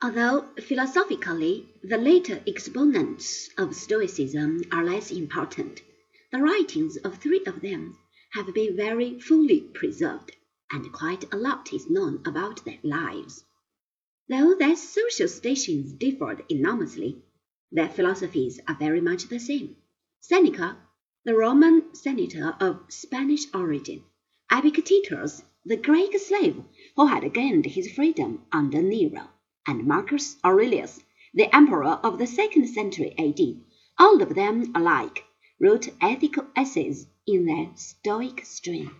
Although philosophically the later exponents of Stoicism are less important, the writings of three of them have been very fully preserved, and quite a lot is known about their lives. Though their social stations differed enormously, their philosophies are very much the same. Seneca, the Roman senator of Spanish origin, Epictetus, the Greek slave who had gained his freedom under Nero, and Marcus Aurelius, the emperor of the second century A.D., all of them alike wrote ethical essays in their Stoic strain.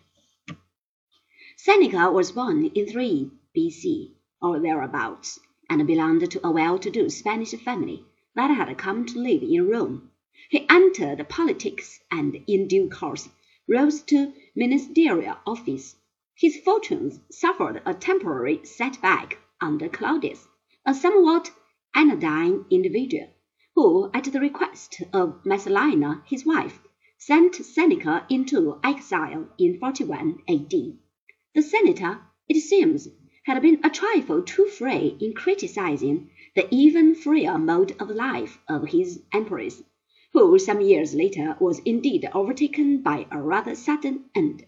Seneca was born in 3 B.C. or thereabouts, and belonged to a well-to-do Spanish family that had come to live in Rome. He entered politics and in due course rose to ministerial office. His fortunes suffered a temporary setback under Claudius a somewhat anodyne individual, who, at the request of Messalina, his wife, sent Seneca into exile in 41 A.D. The senator, it seems, had been a trifle too free in criticizing the even freer mode of life of his empress, who some years later was indeed overtaken by a rather sudden end.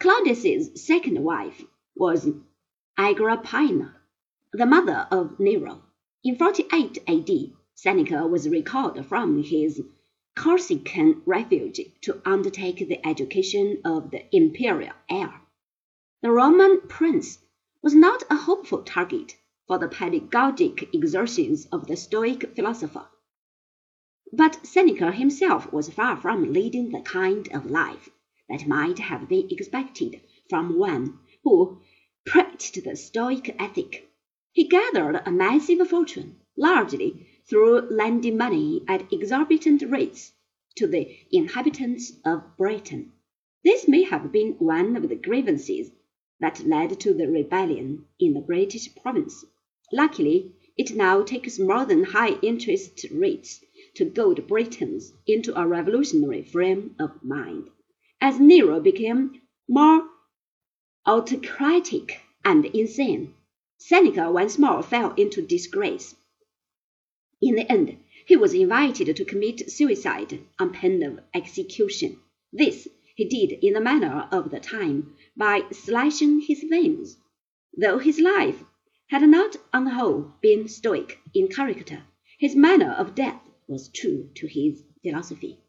Claudius's second wife was Agrippina, the mother of Nero. In 48 A.D., Seneca was recalled from his Corsican refuge to undertake the education of the imperial heir. The Roman prince was not a hopeful target for the pedagogic exertions of the Stoic philosopher. But Seneca himself was far from leading the kind of life that might have been expected from one who preached the Stoic ethic. He gathered a massive fortune, largely through lending money at exorbitant rates to the inhabitants of Britain. This may have been one of the grievances that led to the rebellion in the British province. Luckily, it now takes more than high interest rates to goad Britons into a revolutionary frame of mind. As Nero became more autocratic and insane, Seneca once more fell into disgrace. In the end, he was invited to commit suicide on pain of execution. This he did in the manner of the time by slashing his veins. Though his life had not on the whole been stoic in character, his manner of death was true to his philosophy.